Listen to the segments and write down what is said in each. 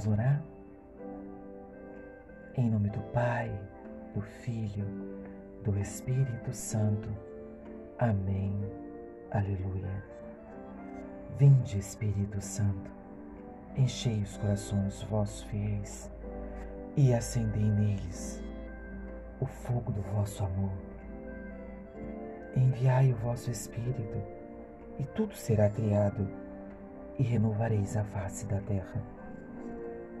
Vamos orar? Em nome do Pai, do Filho, do Espírito Santo. Amém. Aleluia. Vinde, Espírito Santo, enchei os corações vossos fiéis e acendei neles o fogo do vosso amor. Enviai o vosso Espírito e tudo será criado e renovareis a face da terra.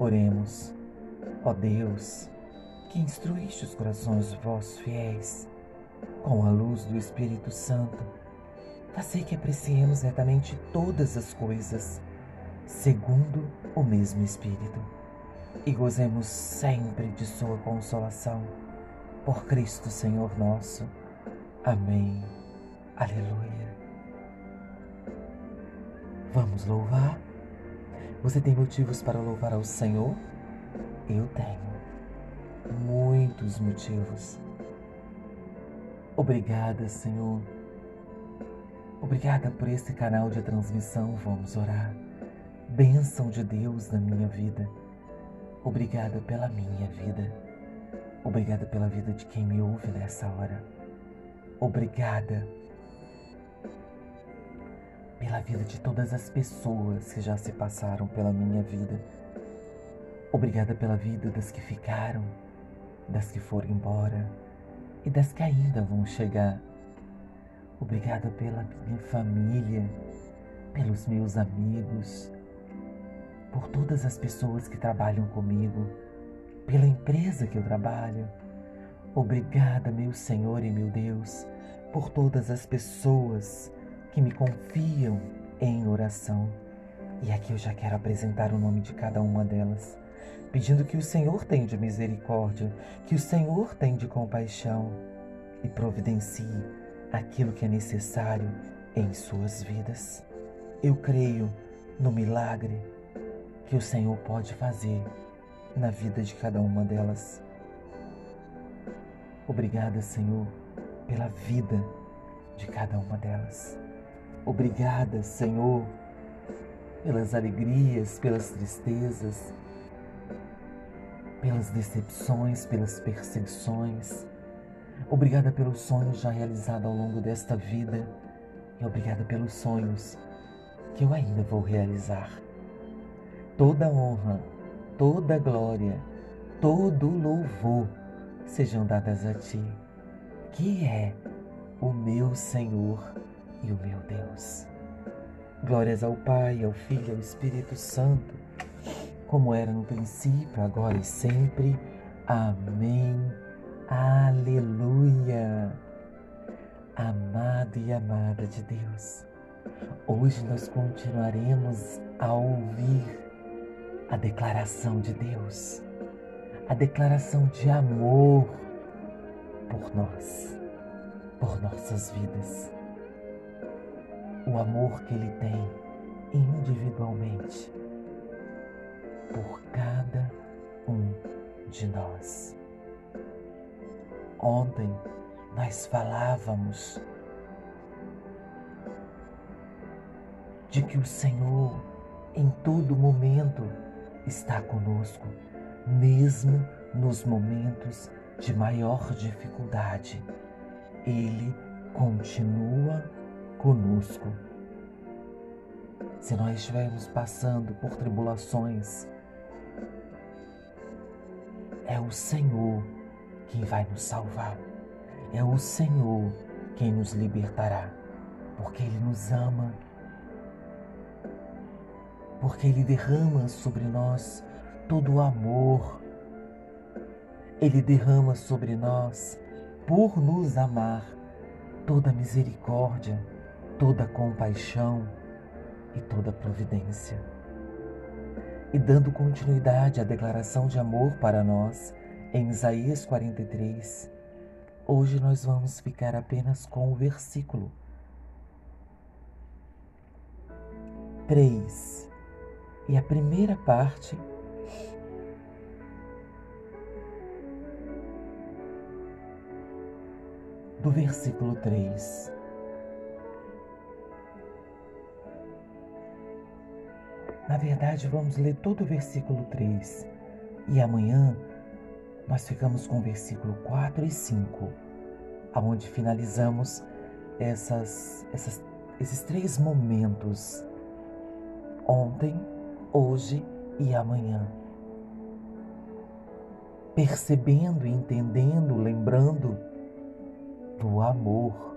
Oremos, ó Deus, que instruíste os corações vossos fiéis com a luz do Espírito Santo. Fazei que apreciemos retamente todas as coisas, segundo o mesmo Espírito, e gozemos sempre de Sua consolação. Por Cristo Senhor nosso. Amém. Aleluia. Vamos louvar? Você tem motivos para louvar ao Senhor? Eu tenho. Muitos motivos. Obrigada, Senhor. Obrigada por esse canal de transmissão. Vamos orar. Bênção de Deus na minha vida. Obrigada pela minha vida. Obrigada pela vida de quem me ouve nessa hora. Obrigada pela vida de todas as pessoas que já se passaram pela minha vida. Obrigada pela vida das que ficaram, das que foram embora e das que ainda vão chegar. Obrigada pela minha família, pelos meus amigos, por todas as pessoas que trabalham comigo, pela empresa que eu trabalho. Obrigada, meu Senhor e meu Deus, por todas as pessoas que me confiam em oração. E aqui eu já quero apresentar o nome de cada uma delas, pedindo que o Senhor tenha de misericórdia, que o Senhor tenha de compaixão e providencie aquilo que é necessário em suas vidas. Eu creio no milagre que o Senhor pode fazer na vida de cada uma delas. Obrigada, Senhor, pela vida de cada uma delas. Obrigada, Senhor, pelas alegrias, pelas tristezas, pelas decepções, pelas perseguições. Obrigada pelos sonhos já realizados ao longo desta vida e obrigada pelos sonhos que eu ainda vou realizar. Toda honra, toda glória, todo louvor sejam dadas a Ti, que é o meu Senhor e o meu Deus. Glórias ao Pai, ao Filho e ao Espírito Santo, como era no princípio, agora e sempre. Amém. Aleluia. Amado e amada de Deus, hoje nós continuaremos a ouvir a declaração de Deus, a declaração de amor por nós, por nossas vidas o amor que Ele tem individualmente por cada um de nós. Ontem nós falávamos de que o Senhor em todo momento está conosco, mesmo nos momentos de maior dificuldade. Ele continua conosco. Se nós estivermos passando por tribulações, é o Senhor quem vai nos salvar. É o Senhor quem nos libertará, porque Ele nos ama, porque Ele derrama sobre nós todo o amor, Ele derrama sobre nós, por nos amar, toda a misericórdia toda compaixão e toda providência. E dando continuidade à declaração de amor para nós, em Isaías 43, hoje nós vamos ficar apenas com o versículo 3. E a primeira parte do versículo 3. Na verdade, vamos ler todo o versículo 3 e amanhã nós ficamos com o versículo 4 e 5, aonde finalizamos essas, essas, esses três momentos: ontem, hoje e amanhã. Percebendo, entendendo, lembrando do amor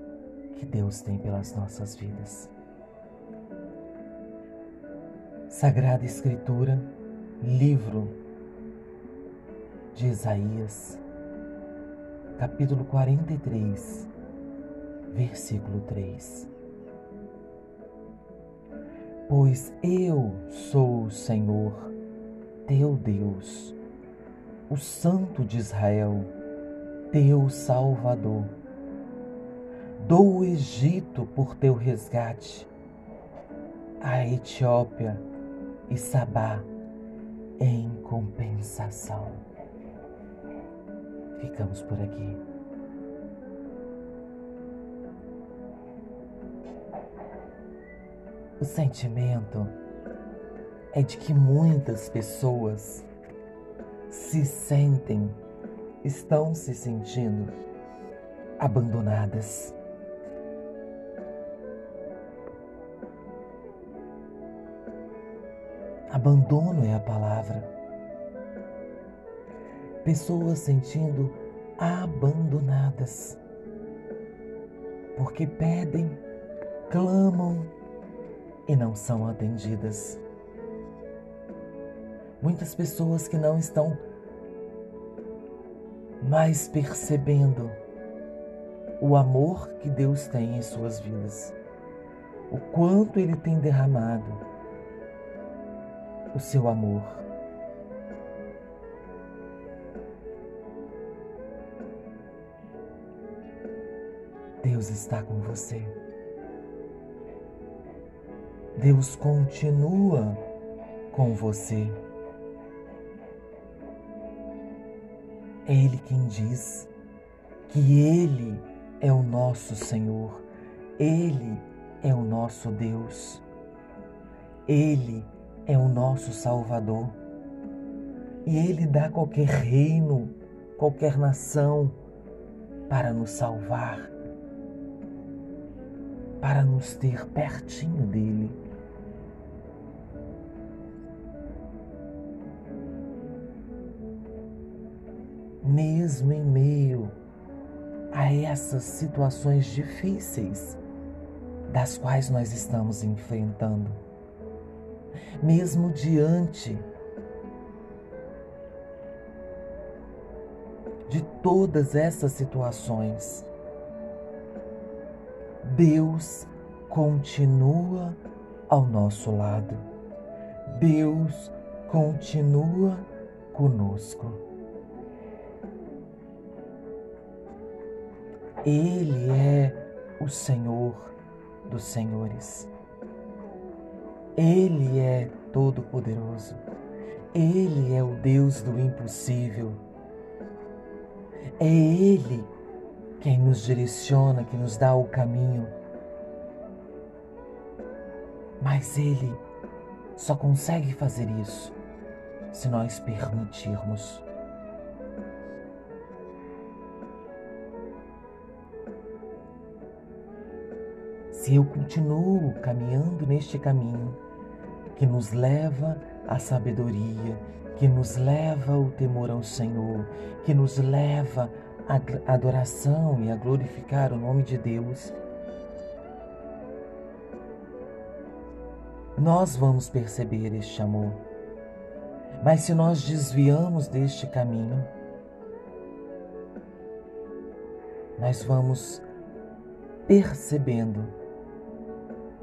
que Deus tem pelas nossas vidas. Sagrada Escritura, livro de Isaías, capítulo 43, versículo 3. Pois eu sou o Senhor, teu Deus, o Santo de Israel, teu Salvador. Dou o Egito por teu resgate, a Etiópia e Sabá em compensação. Ficamos por aqui. O sentimento é de que muitas pessoas se sentem, estão se sentindo abandonadas. Abandono é a palavra. Pessoas sentindo abandonadas, porque pedem, clamam e não são atendidas. Muitas pessoas que não estão mais percebendo o amor que Deus tem em suas vidas, o quanto Ele tem derramado o seu amor. Deus está com você. Deus continua com você. É Ele quem diz que Ele é o nosso Senhor, Ele é o nosso Deus, Ele é o nosso Salvador. E Ele dá qualquer reino, qualquer nação para nos salvar, para nos ter pertinho dEle. Mesmo em meio a essas situações difíceis das quais nós estamos enfrentando, mesmo diante de todas essas situações, Deus continua ao nosso lado. Deus continua conosco. Ele é o Senhor dos Senhores. Ele é todo-poderoso. Ele é o Deus do impossível. É Ele quem nos direciona, que nos dá o caminho. Mas Ele só consegue fazer isso se nós permitirmos. Se eu continuo caminhando neste caminho, que nos leva à sabedoria, que nos leva ao temor ao Senhor, que nos leva à adoração e a glorificar o nome de Deus. Nós vamos perceber este amor. Mas se nós desviamos deste caminho, nós vamos percebendo,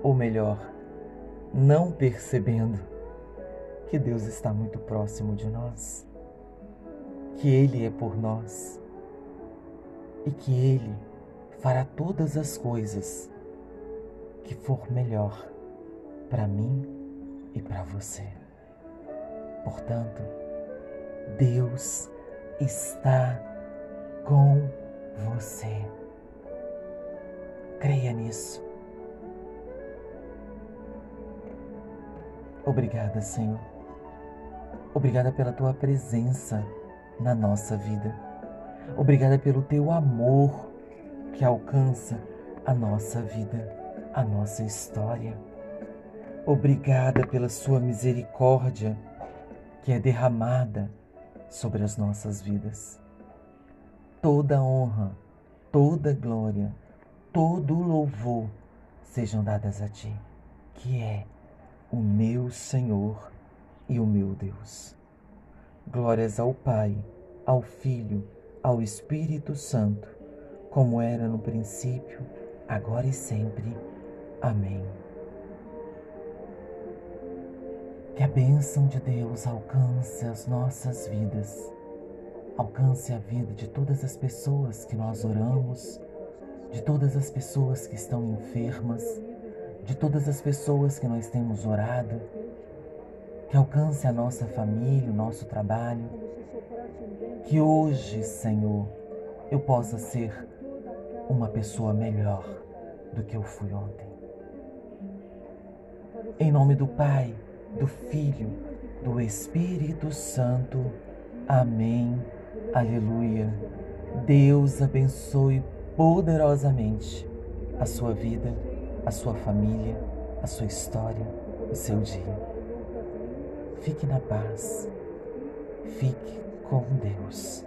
ou melhor, não percebendo que Deus está muito próximo de nós, que Ele é por nós e que Ele fará todas as coisas que for melhor para mim e para você. Portanto, Deus está com você. Creia nisso. Obrigada, Senhor. Obrigada pela tua presença na nossa vida. Obrigada pelo teu amor que alcança a nossa vida, a nossa história. Obrigada pela sua misericórdia que é derramada sobre as nossas vidas. Toda honra, toda glória, todo louvor sejam dadas a ti, que é o meu Senhor e o meu Deus. Glórias ao Pai, ao Filho, ao Espírito Santo, como era no princípio, agora e sempre. Amém. Que a bênção de Deus alcance as nossas vidas, alcance a vida de todas as pessoas que nós oramos, de todas as pessoas que estão enfermas, todas as pessoas que nós temos orado, que alcance a nossa família, o nosso trabalho, que hoje, Senhor, eu possa ser uma pessoa melhor do que eu fui ontem. Em nome do Pai, do Filho, do Espírito Santo. Amém. Aleluia. Deus abençoe poderosamente a sua vida, a sua família, a sua história, o seu dia. Fique na paz. Fique com Deus.